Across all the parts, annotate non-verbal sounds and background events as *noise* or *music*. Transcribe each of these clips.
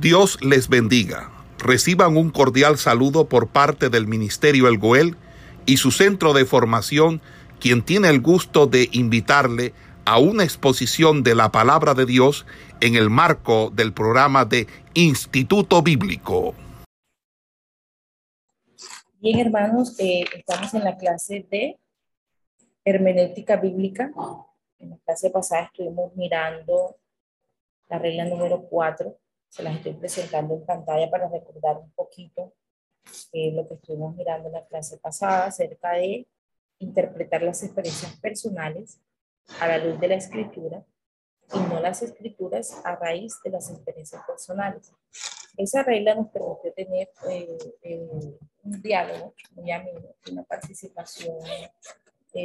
Dios les bendiga. Reciban un cordial saludo por parte del Ministerio El Goel y su centro de formación, quien tiene el gusto de invitarle a una exposición de la palabra de Dios en el marco del programa de Instituto Bíblico. Bien, hermanos, eh, estamos en la clase de hermenéutica bíblica. En la clase pasada estuvimos mirando la regla número 4 se las estoy presentando en pantalla para recordar un poquito eh, lo que estuvimos mirando en la clase pasada acerca de interpretar las experiencias personales a la luz de la escritura y no las escrituras a raíz de las experiencias personales. Esa regla nos permite tener eh, eh, un diálogo muy ameno, una participación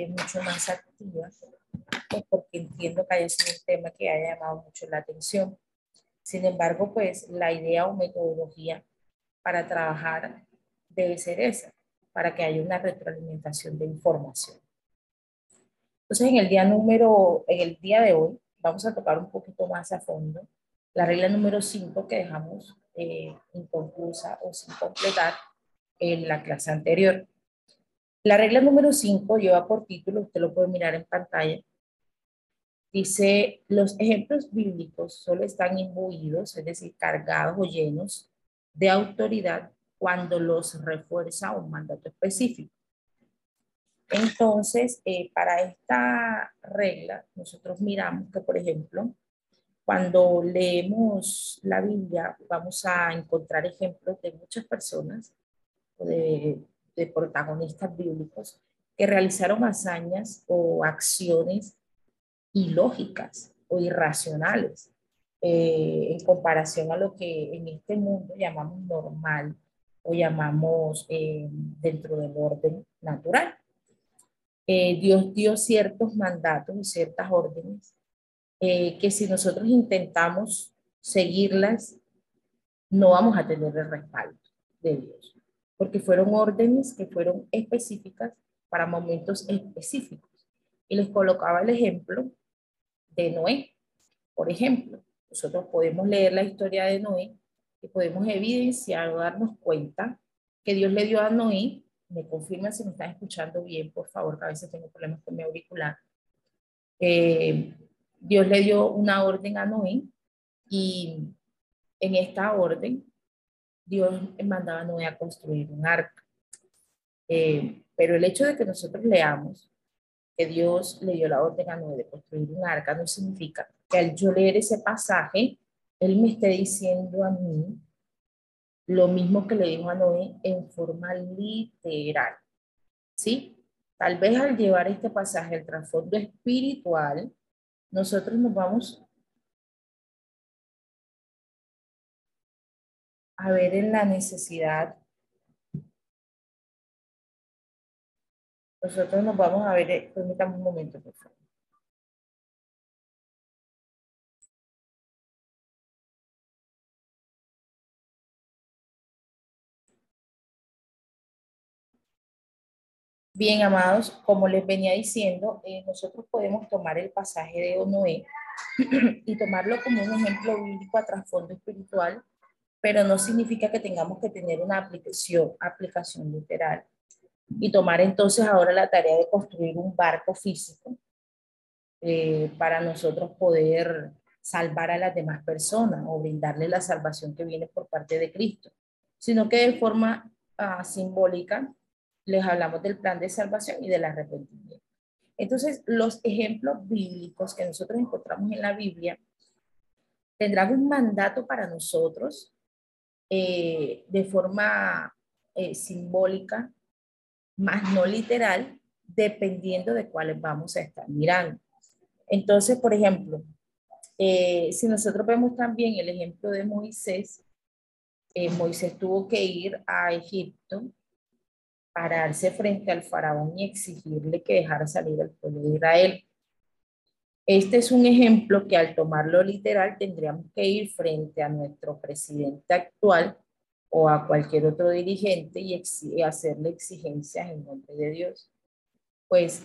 mucho más activa, pues, porque entiendo que haya sido un tema que haya llamado mucho la atención. Sin embargo, pues la idea o metodología para trabajar debe ser esa, para que haya una retroalimentación de información. Entonces, en el día número, en el día de hoy, vamos a tocar un poquito más a fondo la regla número 5 que dejamos eh, inconclusa o sin completar en la clase anterior. La regla número 5 lleva por título, usted lo puede mirar en pantalla, Dice, los ejemplos bíblicos solo están imbuidos, es decir, cargados o llenos de autoridad cuando los refuerza un mandato específico. Entonces, eh, para esta regla, nosotros miramos que, por ejemplo, cuando leemos la Biblia, vamos a encontrar ejemplos de muchas personas, de, de protagonistas bíblicos, que realizaron hazañas o acciones ilógicas o irracionales eh, en comparación a lo que en este mundo llamamos normal o llamamos eh, dentro del orden natural. Eh, Dios dio ciertos mandatos y ciertas órdenes que si nosotros intentamos seguirlas, no vamos a tener el respaldo de Dios, porque fueron órdenes que fueron específicas para momentos específicos. Y les colocaba el ejemplo de Noé. Por ejemplo, nosotros podemos leer la historia de Noé y podemos evidenciar o darnos cuenta que Dios le dio a Noé, me confirma si me están escuchando bien, por favor, que a veces tengo problemas con mi auricular. Eh, Dios le dio una orden a Noé y en esta orden Dios mandaba a Noé a construir un arca. Eh, pero el hecho de que nosotros leamos que Dios le dio la orden a Noé de construir un arca, no significa que al yo leer ese pasaje, Él me esté diciendo a mí lo mismo que le dijo a Noé en forma literal. ¿Sí? Tal vez al llevar este pasaje al trasfondo espiritual, nosotros nos vamos a ver en la necesidad Nosotros nos vamos a ver, eh, permítame un momento, por favor. Bien, amados, como les venía diciendo, eh, nosotros podemos tomar el pasaje de Onoé *clears throat* y tomarlo como un ejemplo bíblico a trasfondo espiritual, pero no significa que tengamos que tener una aplicación, aplicación literal y tomar entonces ahora la tarea de construir un barco físico eh, para nosotros poder salvar a las demás personas o brindarle la salvación que viene por parte de Cristo, sino que de forma ah, simbólica les hablamos del plan de salvación y del arrepentimiento. Entonces, los ejemplos bíblicos que nosotros encontramos en la Biblia tendrán un mandato para nosotros eh, de forma eh, simbólica más no literal, dependiendo de cuáles vamos a estar mirando. Entonces, por ejemplo, eh, si nosotros vemos también el ejemplo de Moisés, eh, Moisés tuvo que ir a Egipto, pararse frente al faraón y exigirle que dejara salir al pueblo de Israel. Este es un ejemplo que al tomarlo literal tendríamos que ir frente a nuestro presidente actual o a cualquier otro dirigente y, hacerle exigencias en nombre de Dios. Pues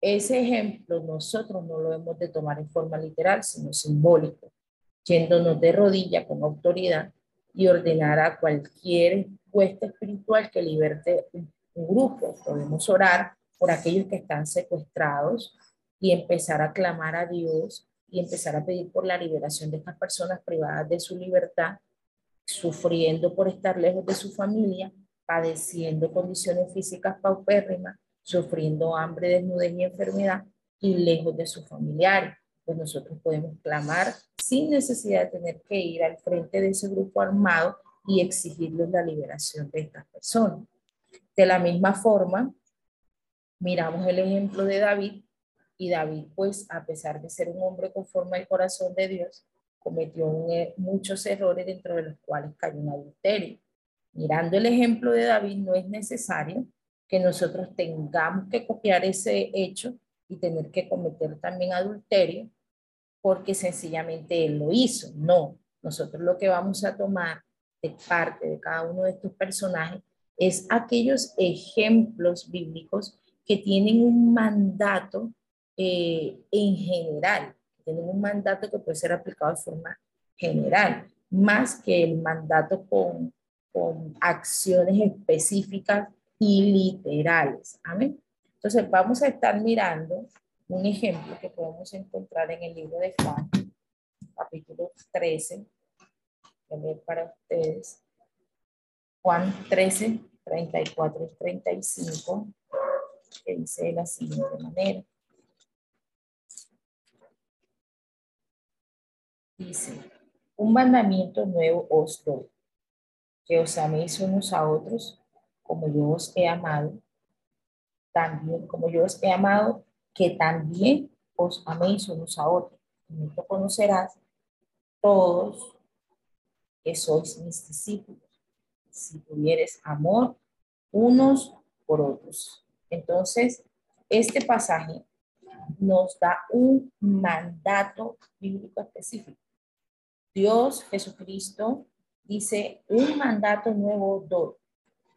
ese ejemplo nosotros no lo hemos de tomar en forma literal, sino simbólico. yéndonos de rodilla con autoridad y ordenar a cualquier puesto espiritual que liberte un, grupo. Podemos orar por aquellos que están secuestrados y empezar a clamar a Dios y empezar a pedir por la liberación de estas personas privadas de su libertad, sufriendo por estar lejos de su familia, padeciendo condiciones físicas paupérrimas, sufriendo hambre, desnudez y enfermedad y lejos de sus familiares. Pues nosotros podemos clamar sin necesidad de tener que ir al frente de ese grupo armado y exigirles la liberación de estas personas. De la misma forma, miramos el ejemplo de David y David, pues a pesar de ser un hombre conforme al corazón de Dios, cometió eh, muchos errores dentro de los cuales cayó en adulterio. Mirando el ejemplo de David, no es necesario que nosotros tengamos que copiar ese hecho y tener que cometer también adulterio porque sencillamente él lo hizo. No, nosotros lo que vamos a tomar de parte de cada uno de estos personajes es aquellos ejemplos bíblicos que tienen un mandato eh, en general, tienen un mandato que puede ser aplicado de forma general, más que el mandato con, con acciones específicas y literales. Amén. Entonces vamos a estar mirando un ejemplo que podemos encontrar en el libro de Juan, capítulo 13, para ustedes. Juan 13, 34 y 35, que dice de la siguiente manera. Dice, un mandamiento nuevo os doy, que os améis unos a otros como yo os he amado, también como yo os he amado, que también os améis unos a otros. En esto conocerás todos que sois mis discípulos, si tuvieres amor unos por otros. Entonces, este pasaje nos da un mandato bíblico específico. Dios Jesucristo dice, un mandato nuevo.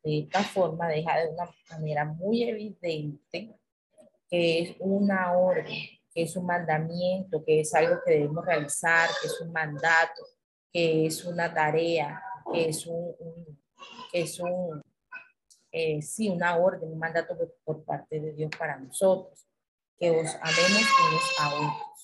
De esta forma deja de una manera muy evidente que es una orden, que es un mandamiento, que es algo que debemos realizar, que es un mandato, que es una tarea, que es un, que es un eh, sí, una orden, un mandato por parte de Dios para nosotros, que os amemos unos a otros.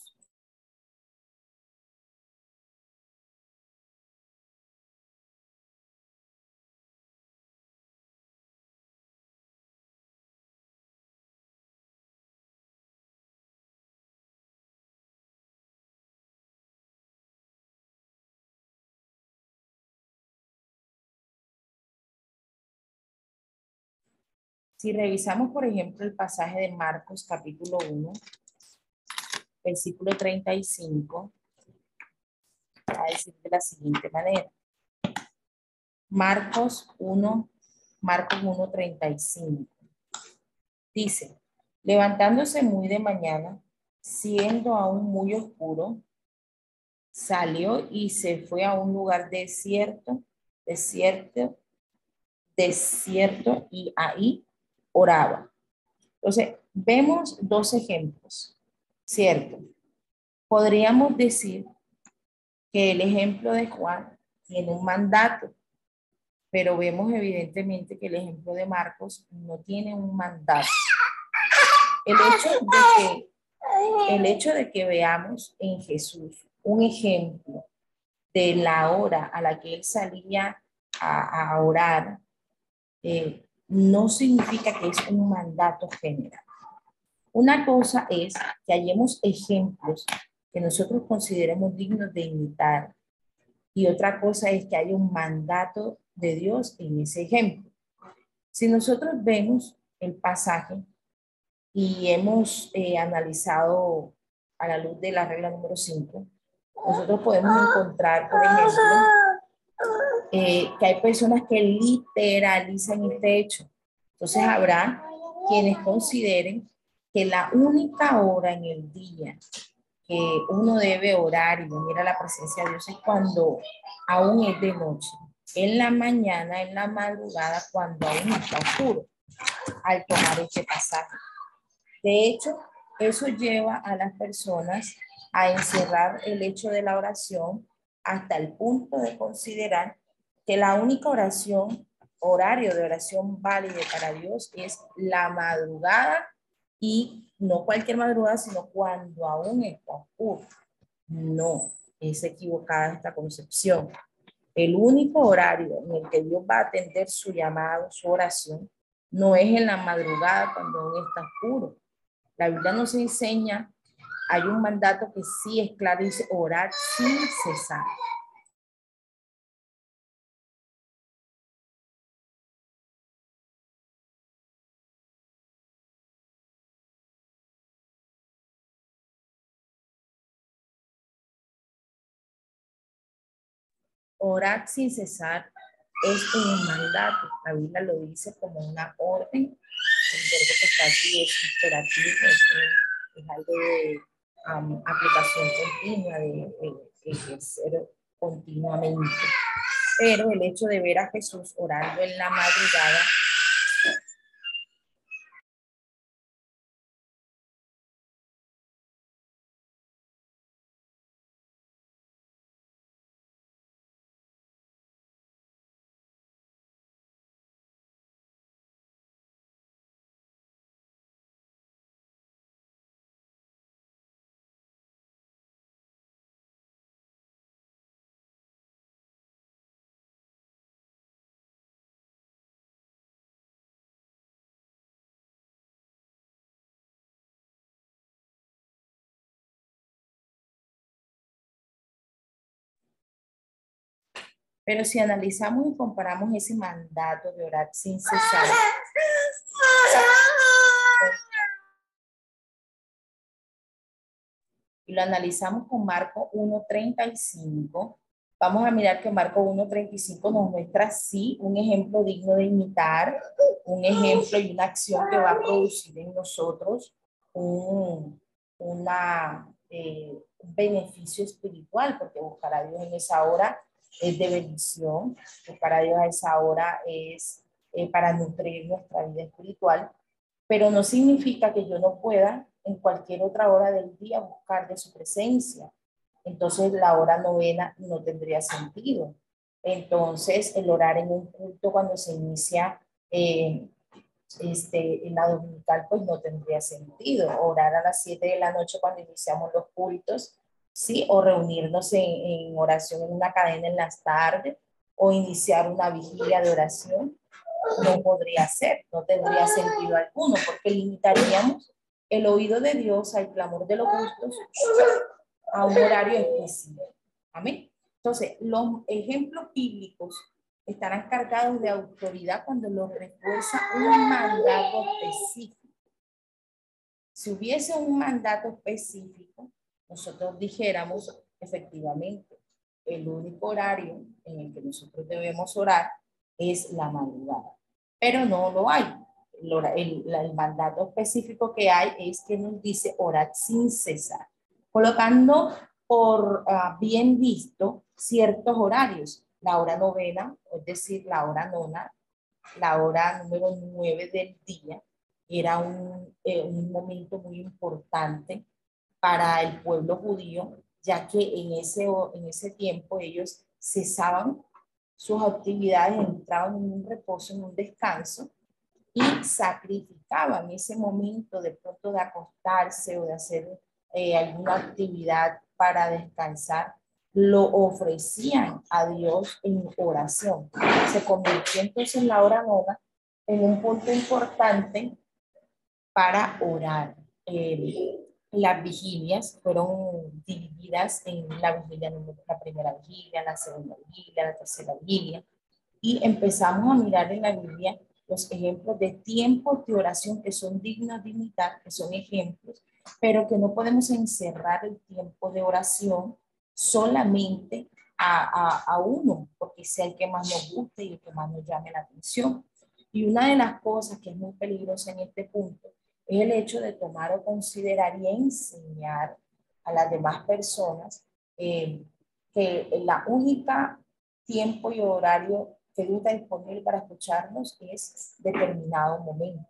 Si revisamos, por ejemplo, el pasaje de Marcos capítulo 1, versículo 35, va a decir de la siguiente manera. Marcos 1, Marcos 1, 35. Dice, levantándose muy de mañana, siendo aún muy oscuro, salió y se fue a un lugar desierto, desierto, desierto, y ahí oraba. Entonces, vemos dos ejemplos, ¿cierto? Podríamos decir que el ejemplo de Juan tiene un mandato, pero vemos evidentemente que el ejemplo de Marcos no tiene un mandato. El hecho de que, veamos en Jesús un ejemplo de la hora a la que él salía a, orar, eh, no significa que es un mandato general. Una cosa es que hallemos ejemplos que nosotros consideremos dignos de imitar y otra cosa es que haya un mandato de Dios en ese ejemplo. Si nosotros vemos el pasaje y hemos eh, analizado a la luz de la regla número 5, nosotros podemos encontrar, por ejemplo, eh, que hay personas que literalizan este hecho. Entonces habrá quienes consideren que la única hora en el día que uno debe orar y venir a la presencia de Dios es cuando aún es de noche, en la mañana, en la madrugada, cuando aún está oscuro, al tomar este pasaje. De hecho, eso lleva a las personas a encerrar el hecho de la oración hasta el punto de considerar que la única oración, horario de oración válida para Dios es la madrugada y no cualquier madrugada, sino cuando aún está oscuro. No, es equivocada esta concepción. El único horario en el que Dios va a atender su llamado, su oración, no es en la madrugada cuando aún está oscuro. La Biblia nos enseña, hay un mandato que sí es claro, dice orar sin cesar. Orar sin cesar es un mandato. La Biblia lo dice como una orden. El verbo que está aquí es imperativo, es, algo de aplicación continua, de, de ejercer continuamente. Pero el hecho de ver a Jesús orando en la madrugada Pero si analizamos y comparamos ese mandato de orar sin cesar, y lo analizamos con Marco 1.35, vamos a mirar que Marco 1.35 nos muestra, sí, un ejemplo digno de imitar, un ejemplo y una acción que va a producir en nosotros un, una, eh, un beneficio espiritual, porque buscar a Dios en esa hora de bendición, que para Dios a esa hora es eh, para nutrir nuestra vida espiritual, pero no significa que yo no pueda en cualquier otra hora del día buscar de su presencia. Entonces la hora novena no tendría sentido. Entonces el orar en un culto cuando se inicia eh, este, en la dominical pues no tendría sentido. Orar a las 7 de la noche cuando iniciamos los cultos ¿sí? O reunirnos en, oración en una cadena en las tardes o iniciar una vigilia de oración, no podría ser, no tendría sentido alguno, porque limitaríamos el oído de Dios al clamor de los justos a un horario específico. Amén. Entonces, los ejemplos bíblicos estarán cargados de autoridad cuando los refuerza un mandato específico. Si hubiese un mandato específico, nosotros dijéramos efectivamente, el único horario en el que nosotros debemos orar es la madrugada, pero no lo hay. El, el, mandato específico que hay es que nos dice orar sin cesar, colocando por ah, bien visto ciertos horarios. La hora novena, es decir, la hora nona, la hora número nueve del día, era un, eh, un momento muy importante para el pueblo judío, ya que en ese, en ese tiempo ellos cesaban sus actividades, entraban en un reposo, en un descanso y sacrificaban ese momento de pronto de acostarse o de hacer eh, alguna actividad para descansar, lo ofrecían a Dios en oración. Se convirtió entonces la hora nona en un punto importante para orar. Eh, las vigilias fueron divididas en la vigilia, la primera vigilia, la segunda vigilia, la tercera vigilia, y empezamos a mirar en la Biblia los ejemplos de tiempos de oración que son dignos de imitar, que son ejemplos, pero que no podemos encerrar el tiempo de oración solamente a, a, a uno, porque sea el que más nos guste y el que más nos llame la atención. Y una de las cosas que es muy peligrosa en este punto es el hecho de tomar o considerar y enseñar a las demás personas eh, que la única tiempo y horario que está disponible para escucharnos es determinado momento.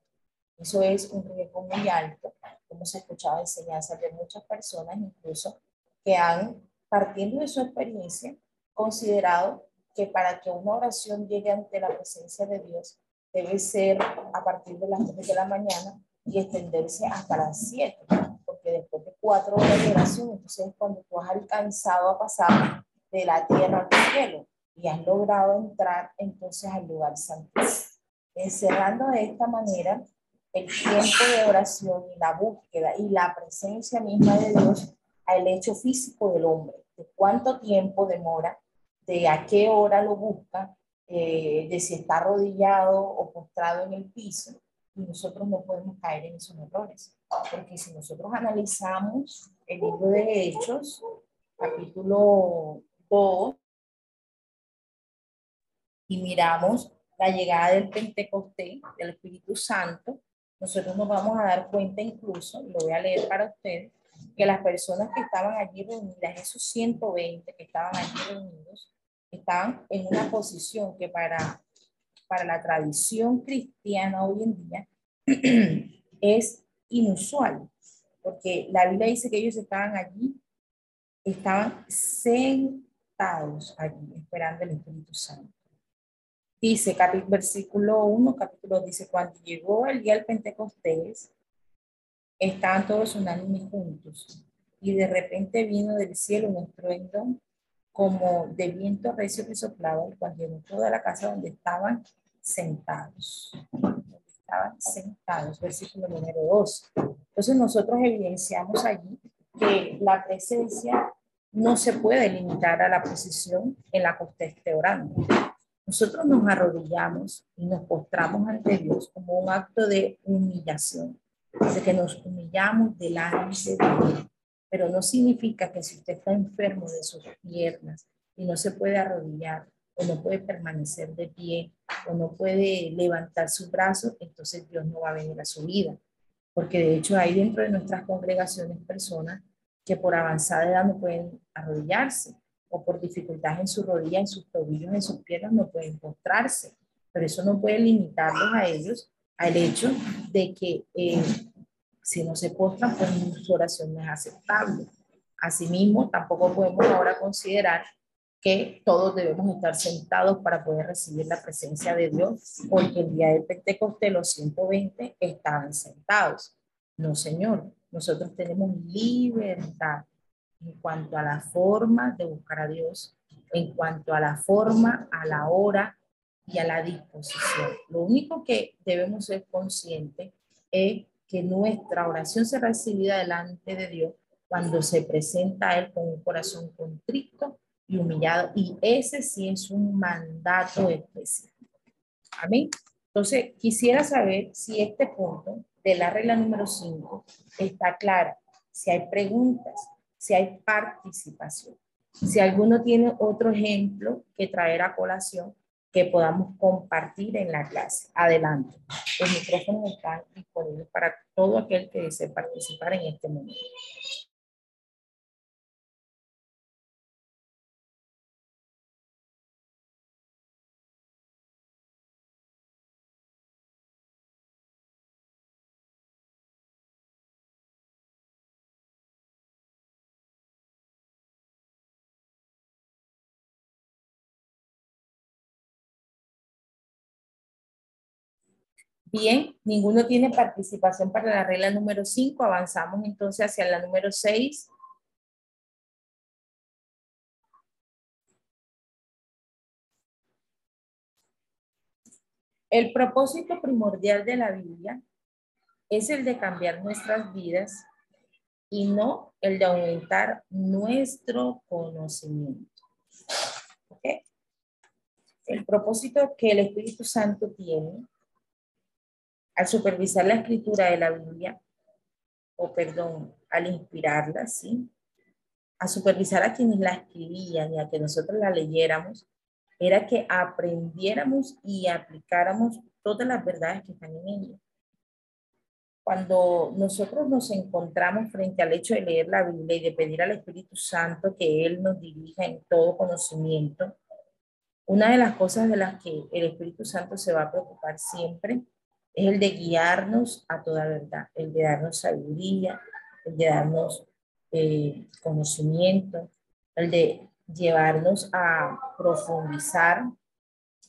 Eso es un riesgo muy alto. Hemos escuchado enseñanzas de muchas personas, incluso que han partiendo de su experiencia, considerado que para que una oración llegue ante la presencia de Dios, debe ser a partir de las 3 de la mañana y extenderse hasta las 7, porque después de cuatro horas de oración, entonces es cuando tú has alcanzado a pasar de la tierra al cielo y has logrado entrar entonces al lugar santo. Encerrando de esta manera el tiempo de oración y la búsqueda y la presencia misma de Dios al hecho físico del hombre, de cuánto tiempo demora, de a qué hora lo busca, eh, de si está arrodillado o postrado en el piso, y nosotros no podemos caer en esos errores, porque si nosotros analizamos el libro de Hechos, capítulo 2, y miramos la llegada del Pentecostés, del Espíritu Santo, nosotros nos vamos a dar cuenta incluso, lo voy a leer para ustedes, que las personas que estaban allí reunidas, esos 120 que estaban allí reunidos, estaban en una posición que para, para la tradición cristiana hoy en día *clears throat* es inusual, porque la Biblia dice que ellos estaban allí, estaban sentados allí, esperando el Espíritu Santo. Dice, versículo 1, capítulo dice, cuando llegó el día del Pentecostés, estaban todos unánimes juntos, y de repente vino del cielo un estruendo como de viento recio que soplaba, y cuando llegó toda la casa donde estaban sentados. estaban sentados, versículo número 2. Entonces nosotros evidenciamos allí que la presencia no se puede limitar a la posición en la que usted esté orando. Nosotros nos arrodillamos y nos postramos ante Dios como un acto de humillación, de que nos humillamos delante de Dios. Pero no significa que si usted está enfermo de sus piernas y no se puede arrodillar no puede permanecer de pie o no puede levantar sus brazos, entonces Dios no va a venir a su vida. Porque de hecho hay dentro de nuestras congregaciones personas que por avanzada edad no pueden arrodillarse o por dificultades en su rodilla, en sus tobillos, en sus piernas, no pueden postrarse. Pero eso no puede limitarlos a ellos al hecho de que eh, si no se postran, pues su oración no es aceptable. Asimismo, tampoco podemos ahora considerar que todos debemos estar sentados para poder recibir la presencia de Dios, porque el día del Pentecostés los 120 estaban sentados. No, Señor, nosotros tenemos libertad en cuanto a la forma de buscar a Dios, en cuanto a la forma, a la hora y a la disposición. Lo único que debemos ser conscientes es que nuestra oración será recibida delante de Dios cuando se presenta a Él con un corazón contrito y humillado. Y ese sí es un mandato especial. Amén. Entonces, quisiera saber si este punto de la regla número 5 está clara, si hay preguntas, si hay participación. Si alguno tiene otro ejemplo que traer a colación que podamos compartir en la clase. Adelante. Los micrófonos están disponibles para todo aquel que desee participar en este momento. Bien, ninguno tiene participación para la regla número 5. Avanzamos entonces hacia la número 6. El propósito primordial de la Biblia es el de cambiar nuestras vidas y no el de aumentar nuestro conocimiento. El propósito que el Espíritu Santo tiene al supervisar la escritura de la Biblia, o perdón, al inspirarla, ¿sí? A supervisar a quienes la escribían y a que nosotros la leyéramos, era que aprendiéramos y aplicáramos todas las verdades que están en ella. Cuando nosotros nos encontramos frente al hecho de leer la Biblia y de pedir al Espíritu Santo que Él nos dirija en todo conocimiento, una de las cosas de las que el Espíritu Santo se va a preocupar siempre es el de guiarnos a toda verdad, el de darnos sabiduría, el de darnos eh, conocimiento, el de llevarnos a profundizar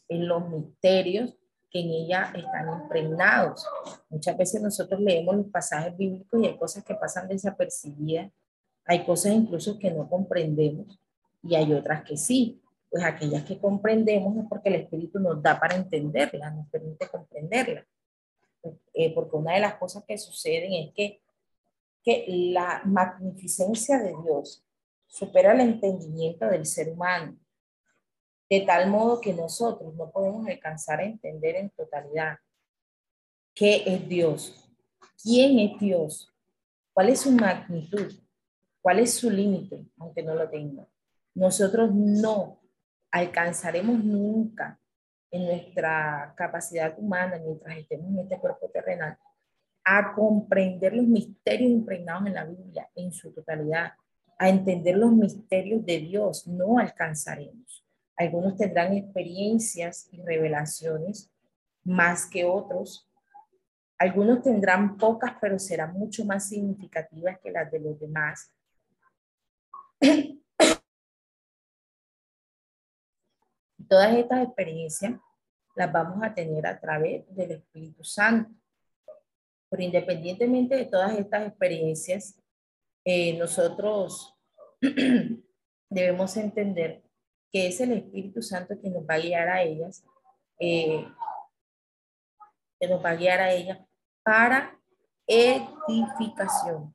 en los misterios que en ella están impregnados. Muchas veces nosotros leemos los pasajes bíblicos y hay cosas que pasan desapercibidas, hay cosas incluso que no comprendemos y hay otras que sí. Pues aquellas que comprendemos es porque el Espíritu nos da para entenderlas, nos permite comprenderlas. Eh, porque una de las cosas que suceden es que, que la magnificencia de Dios supera el entendimiento del ser humano, de tal modo que nosotros no podemos alcanzar a entender en totalidad qué es Dios, quién es Dios, cuál es su magnitud, cuál es su límite, aunque no lo tenga. Nosotros no alcanzaremos nunca en nuestra capacidad humana, mientras estemos en este cuerpo terrenal, a comprender los misterios impregnados en la Biblia en su totalidad, a entender los misterios de Dios, no alcanzaremos. Algunos tendrán experiencias y revelaciones más que otros. Algunos tendrán pocas, pero serán mucho más significativas que las de los demás. Todas estas experiencias las vamos a tener a través del Espíritu Santo. Pero independientemente de todas estas experiencias, eh, nosotros *clears throat* debemos entender que es el Espíritu Santo quien nos va a guiar a ellas, eh, que nos va a guiar a ellas para edificación,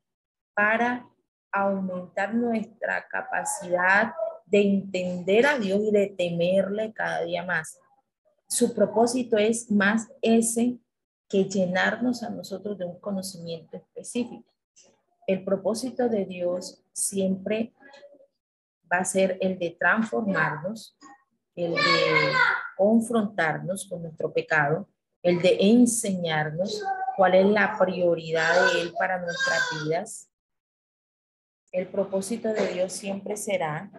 para aumentar nuestra capacidad de entender a Dios y de temerle cada día más. Su propósito es más ese que llenarnos a nosotros de un conocimiento específico. El propósito de Dios siempre va a ser el de transformarnos, el de confrontarnos con nuestro pecado, el de enseñarnos cuál es la prioridad de Él para nuestras vidas. El propósito de Dios siempre será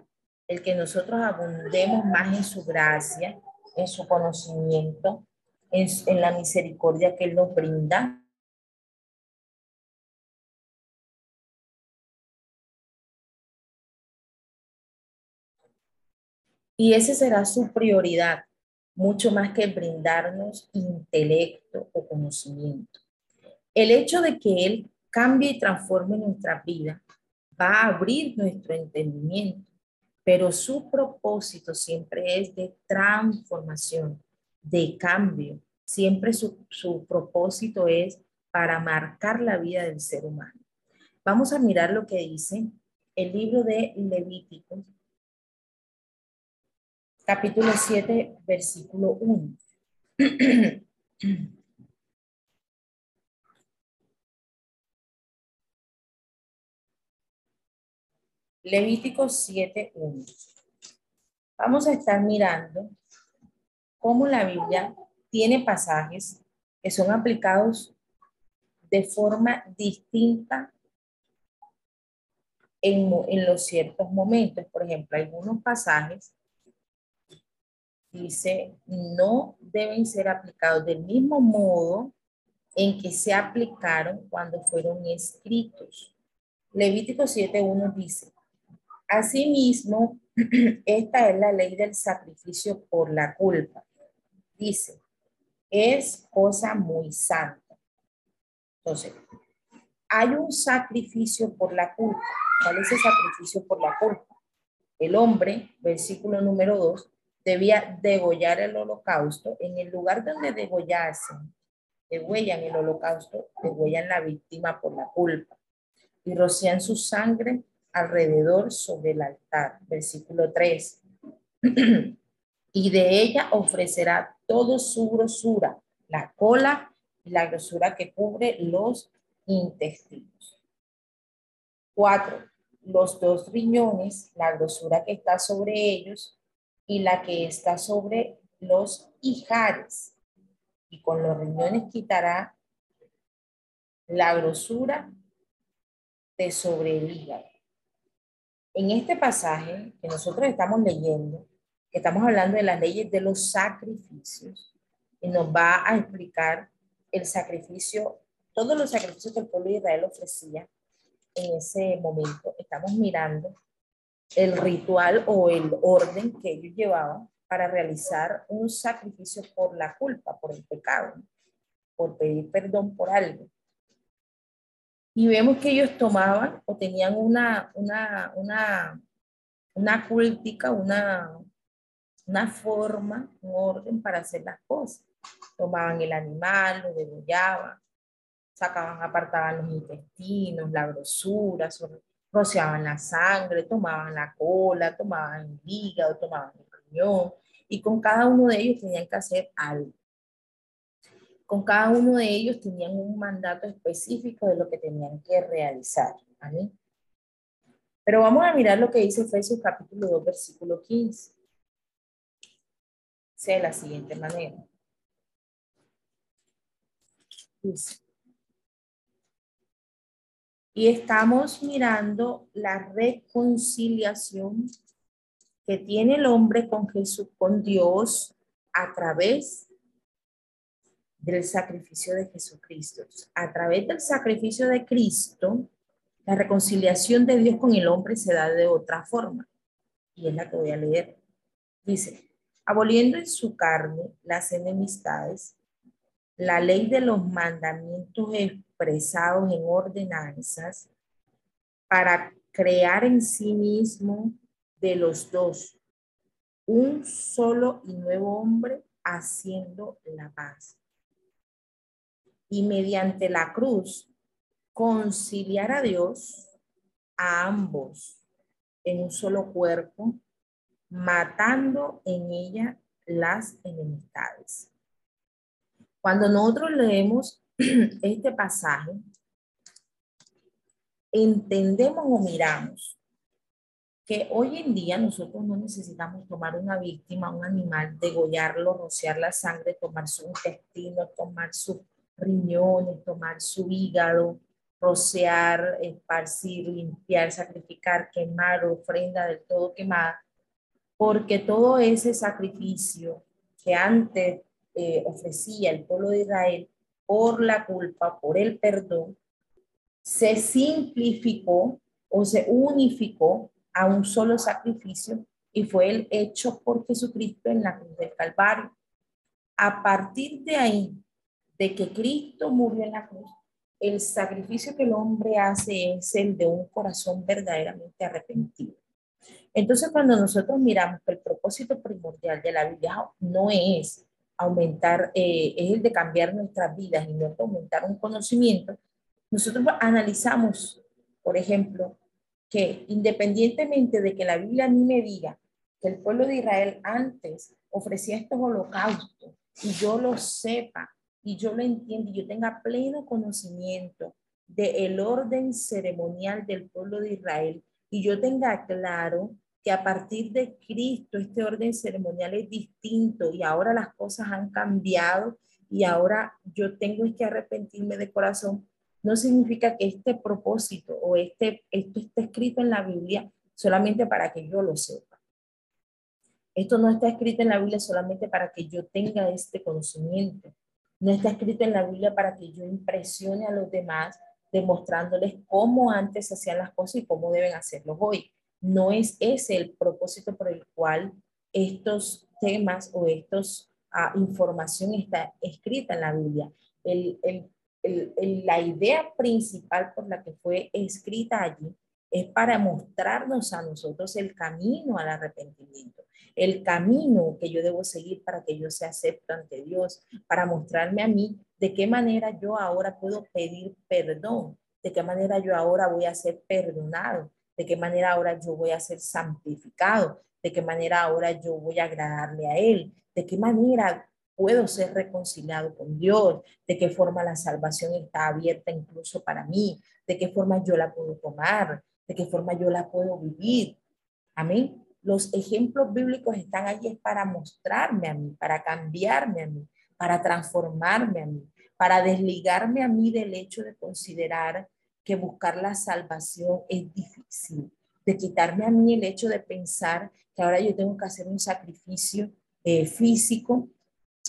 el que nosotros abundemos más en su gracia, en su conocimiento, en, la misericordia que Él nos brinda. Y esa será su prioridad, mucho más que brindarnos intelecto o conocimiento. El hecho de que Él cambie y transforme nuestra vida va a abrir nuestro entendimiento pero su propósito siempre es de transformación, de cambio. Siempre su, su propósito es para marcar la vida del ser humano. Vamos a mirar lo que dice el libro de Levítico, capítulo 7, versículo 1. *clears throat* Levítico 7.1. Vamos a estar mirando cómo la Biblia tiene pasajes que son aplicados de forma distinta en, en los ciertos momentos. Por ejemplo, algunos pasajes dice no deben ser aplicados del mismo modo en que se aplicaron cuando fueron escritos. Levítico 7.1 dice, Asimismo, *clears throat* esta es la ley del sacrificio por la culpa. Dice, es cosa muy santa. Entonces, hay un sacrificio por la culpa. ¿Cuál es el sacrificio por la culpa? El hombre, versículo número 2, debía degollar el holocausto. En el lugar donde degollasen, degüellan el holocausto, degüellan la víctima por la culpa y rocían su sangre alrededor sobre el altar. Versículo 3. *clears throat* y de ella ofrecerá todo su grosura, la cola y la grosura que cubre los intestinos. 4. Los dos riñones, la grosura que está sobre ellos y la que está sobre los hijares. Y con los riñones quitará la grosura de sobre el hígado en este pasaje que nosotros estamos leyendo, que estamos hablando de las leyes de los sacrificios, y nos va a explicar el sacrificio, todos los sacrificios que el pueblo de Israel ofrecía en ese momento. Estamos mirando el ritual o el orden que ellos llevaban para realizar un sacrificio por la culpa, por el pecado, por pedir perdón por algo. Y vemos que ellos tomaban o tenían una, una, una, una cúltica, una, una forma, un orden para hacer las cosas. Tomaban el animal, lo degollaban, sacaban, apartaban los intestinos, la grosura, rociaban la sangre, tomaban la cola, tomaban el hígado, tomaban el riñón, y con cada uno de ellos tenían que hacer algo. Con cada uno de ellos tenían un mandato específico de lo que tenían que realizar. Pero vamos a mirar lo que dice Efesios capítulo 2, versículo 15. Dice de la siguiente manera. Y estamos mirando la reconciliación que tiene el hombre con Jesús, con Dios, a través del sacrificio de Jesucristo. A través del sacrificio de Cristo, la reconciliación de Dios con el hombre se da de otra forma. Y es la que voy a leer. Dice, aboliendo en su carne las enemistades, la ley de los mandamientos expresados en ordenanzas para crear en sí mismo de los dos un solo y nuevo hombre haciendo la paz. Y mediante la cruz conciliar a Dios a ambos en un solo cuerpo, matando en ella las enemistades. Cuando nosotros leemos *clears throat* este pasaje, entendemos o miramos que hoy en día nosotros no necesitamos tomar una víctima, un animal, degollarlo, rociar la sangre, tomar su intestino, tomar sus riñones, tomar su hígado, rociar, esparcir, limpiar, sacrificar, quemar, ofrenda del todo quemada, porque todo ese sacrificio que antes eh, ofrecía el pueblo de Israel por la culpa, por el perdón, se simplificó o se unificó a un solo sacrificio y fue el hecho por Jesucristo en la cruz del Calvario. A partir de ahí, de que Cristo murió en la cruz, el sacrificio que el hombre hace es el de un corazón verdaderamente arrepentido. Entonces, cuando nosotros miramos que el propósito primordial de la Biblia no es aumentar, eh, es el de cambiar nuestras vidas y no aumentar un conocimiento, nosotros analizamos, por ejemplo, que independientemente de que la Biblia a me diga que el pueblo de Israel antes ofrecía estos holocaustos y yo lo sepa y yo lo entienda y yo tenga pleno conocimiento del orden ceremonial del pueblo de Israel y yo tenga claro que a partir de Cristo este orden ceremonial es distinto y ahora las cosas han cambiado y ahora yo tengo que arrepentirme de corazón, no significa que este propósito o este, esto esté escrito en la Biblia solamente para que yo lo sepa. Esto no está escrito en la Biblia solamente para que yo tenga este conocimiento. No está escrito en la Biblia para que yo impresione a los demás demostrándoles cómo antes hacían las cosas y cómo deben hacerlo hoy no es ese el propósito por el cual estos temas o estos ah, información está escrita en la Biblia. la idea principal por la que fue escrita allí es para mostrarnos a nosotros el camino al arrepentimiento, el camino que yo debo seguir para que yo sea acepto ante Dios, para mostrarme a mí de qué manera yo ahora puedo pedir perdón, de qué manera yo ahora voy a ser perdonado, de qué manera ahora yo voy a ser santificado, de qué manera ahora yo voy a agradarle a Él, de qué manera puedo ser reconciliado con Dios, de qué forma la salvación está abierta incluso para mí, de qué forma yo la puedo tomar, de qué forma yo la puedo vivir. Amén. Los ejemplos bíblicos están allí para mostrarme a mí, para cambiarme a mí, para transformarme a mí, para desligarme a mí del hecho de considerar que buscar la salvación es difícil, de quitarme a mí el hecho de pensar que ahora yo tengo que hacer un sacrificio eh, físico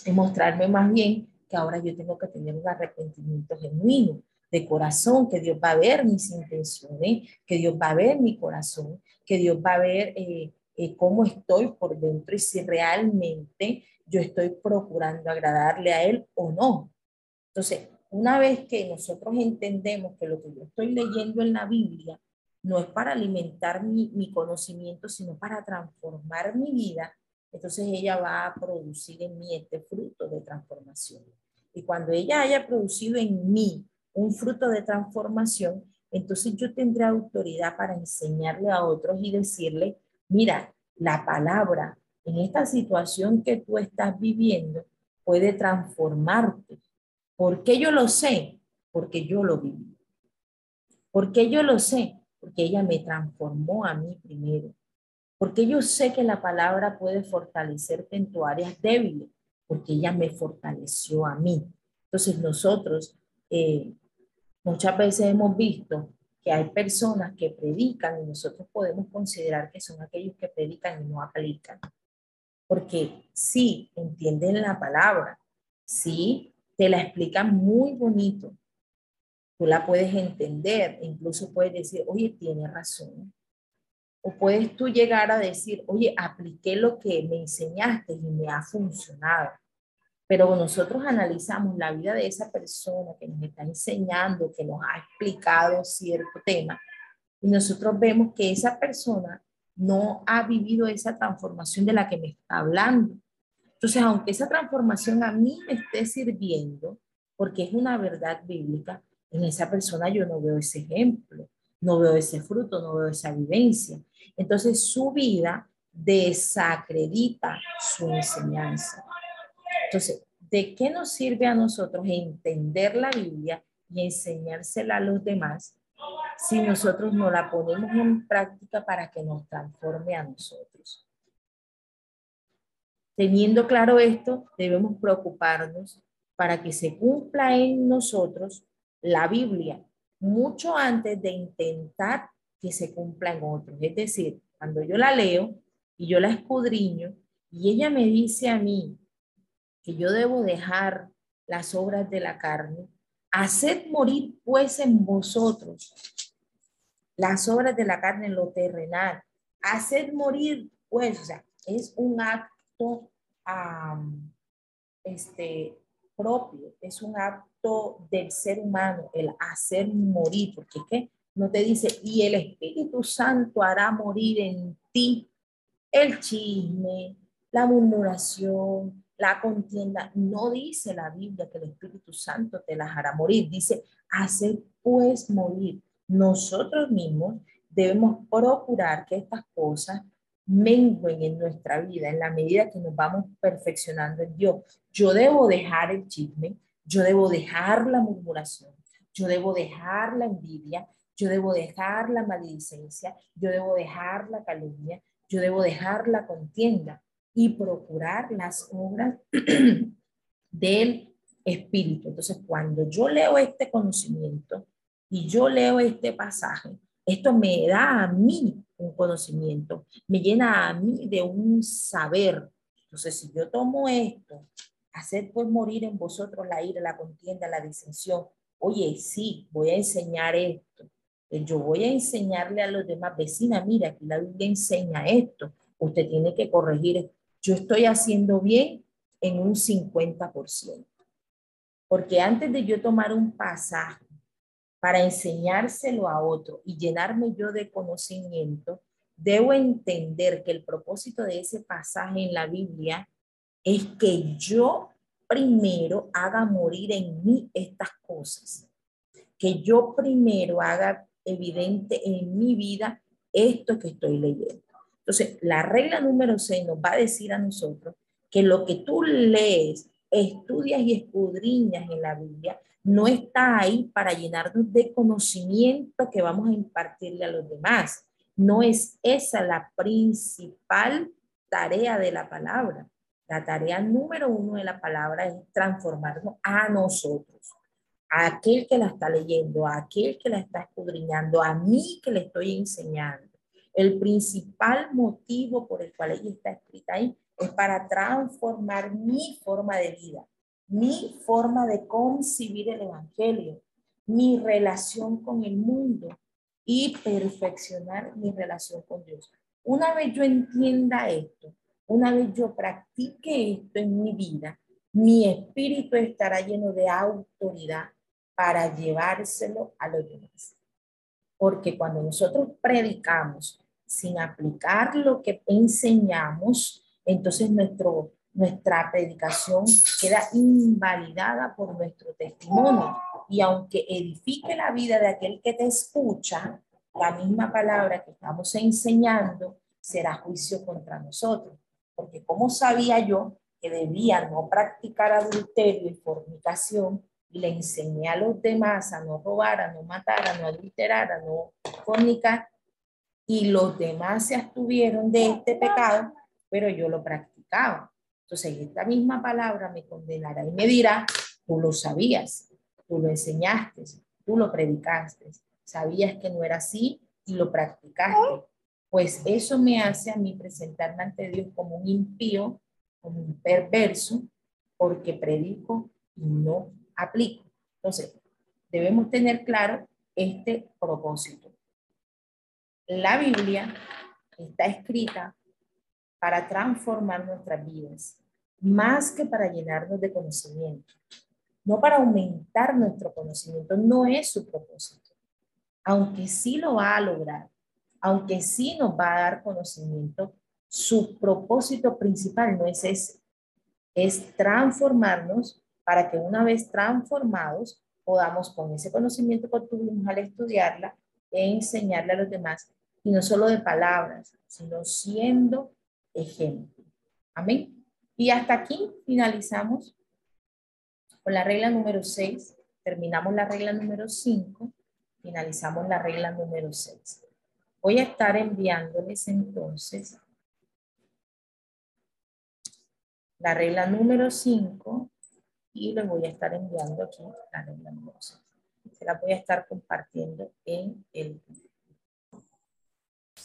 y mostrarme más bien que ahora yo tengo que tener un arrepentimiento genuino. De corazón, que Dios va a ver mis intenciones, que Dios va a ver mi corazón, que Dios va a ver eh, eh, cómo estoy por dentro y si realmente yo estoy procurando agradarle a Él o no. Entonces, una vez que nosotros entendemos que lo que yo estoy leyendo en la Biblia no es para alimentar mi, mi conocimiento, sino para transformar mi vida, entonces ella va a producir en mí este fruto de transformación. Y cuando ella haya producido en mí un fruto de transformación, entonces yo tendré autoridad para enseñarle a otros y decirle, mira, la palabra en esta situación que tú estás viviendo puede transformarte. ¿Por qué yo lo sé? Porque yo lo viví. ¿Por qué yo lo sé? Porque ella me transformó a mí primero. Porque yo sé que la palabra puede fortalecerte en tu áreas débiles, porque ella me fortaleció a mí. Entonces nosotros eh, muchas veces hemos visto que hay personas que predican y nosotros podemos considerar que son aquellos que predican y no aplican. Porque sí, entienden la palabra, sí, te la explican muy bonito, tú la puedes entender, incluso puedes decir, oye, tiene razón. O puedes tú llegar a decir, oye, apliqué lo que me enseñaste y me ha funcionado. Pero nosotros analizamos la vida de esa persona que nos está enseñando, que nos ha explicado cierto tema, y nosotros vemos que esa persona no ha vivido esa transformación de la que me está hablando. Entonces, aunque esa transformación a mí me esté sirviendo, porque es una verdad bíblica, en esa persona yo no veo ese ejemplo, no veo ese fruto, no veo esa vivencia. Entonces, su vida desacredita su enseñanza. Entonces, ¿de qué nos sirve a nosotros entender la Biblia y enseñársela a los demás si nosotros no la ponemos en práctica para que nos transforme a nosotros? Teniendo claro esto, debemos preocuparnos para que se cumpla en nosotros la Biblia mucho antes de intentar que se cumpla en otros. Es decir, cuando yo la leo y yo la escudriño y ella me dice a mí, que yo debo dejar las obras de la carne. Haced morir pues en vosotros las obras de la carne lo terrenal. Haced morir pues, o sea, es un acto este, propio, es un acto del ser humano, el hacer morir, porque ¿qué? no te dice, y el Espíritu Santo hará morir en ti el chisme, la murmuración, la contienda. No dice la Biblia que el Espíritu Santo te las hará morir, dice hacer pues morir. Nosotros mismos debemos procurar que estas cosas menguen en nuestra vida en la medida que nos vamos perfeccionando en Dios. Yo debo dejar el chisme, yo debo dejar la murmuración, yo debo dejar la envidia, yo debo dejar la maledicencia, yo debo dejar la calumnia, yo debo dejar la contienda y procurar las obras *clears throat* del Espíritu. Entonces, cuando yo leo este conocimiento y yo leo este pasaje, esto me da a mí un conocimiento, me llena a mí de un saber. Entonces, si yo tomo esto, hacer pues morir en vosotros la ira, la contienda, la disensión. Oye, sí, voy a enseñar esto. Yo voy a enseñarle a los demás vecinas, mira, aquí la Biblia enseña esto. Usted tiene que corregir yo estoy haciendo bien en un 50%. Porque antes de yo tomar un pasaje para enseñárselo a otro y llenarme yo de conocimiento, debo entender que el propósito de ese pasaje en la Biblia es que yo primero haga morir en mí estas cosas, que yo primero haga evidente en mi vida esto que estoy leyendo. Entonces, la regla número 6 nos va a decir a nosotros que lo que tú lees, estudias y escudriñas en la Biblia no está ahí para llenarnos de conocimiento que vamos a impartirle a los demás. No es esa la principal tarea de la palabra. La tarea número uno de la palabra es transformarnos a nosotros, a aquel que la está leyendo, a aquel que la está escudriñando, a mí que le estoy enseñando. El principal motivo por el cual ella está escrita ahí es para transformar mi forma de vida, mi forma de concebir el Evangelio, mi relación con el mundo y perfeccionar mi relación con Dios. Una vez yo entienda esto, una vez yo practique esto en mi vida, mi espíritu estará lleno de autoridad para llevárselo a los demás. Porque cuando nosotros predicamos sin aplicar lo que enseñamos, entonces nuestro, nuestra predicación queda invalidada por nuestro testimonio. Y aunque edifique la vida de aquel que te escucha, la misma palabra que estamos enseñando será juicio contra nosotros. Porque ¿cómo sabía yo que debía no practicar adulterio y fornicación y le enseñé a los demás a no robar, a no matar, a no adulterar, a no fornicar? Y los demás se abstuvieron de este pecado, pero yo lo practicaba. Entonces, esta misma palabra me condenará y me dirá, tú lo sabías, tú lo enseñaste, tú lo predicaste, sabías que no era así y lo practicaste pues eso me hace a mí presentarme ante Dios como un impío, como un perverso, porque predico y no aplico. Entonces, debemos tener claro este propósito. La Biblia está escrita para transformar nuestras vidas, más que para llenarnos de conocimiento, no para aumentar nuestro conocimiento, no es su propósito, aunque sí lo va a lograr aunque sí nos va a dar conocimiento, su propósito principal no es ese, es transformarnos para que una vez transformados podamos con ese conocimiento que obtuvimos al estudiarla e enseñarle a los demás, y no solo de palabras, sino siendo ejemplo. Amén. Y hasta aquí finalizamos con la regla número 6, terminamos la regla número 5, finalizamos la regla número 6. Voy a estar enviándoles entonces la regla número 5 y les voy a estar enviando aquí la regla número 6. Se la voy a estar compartiendo en el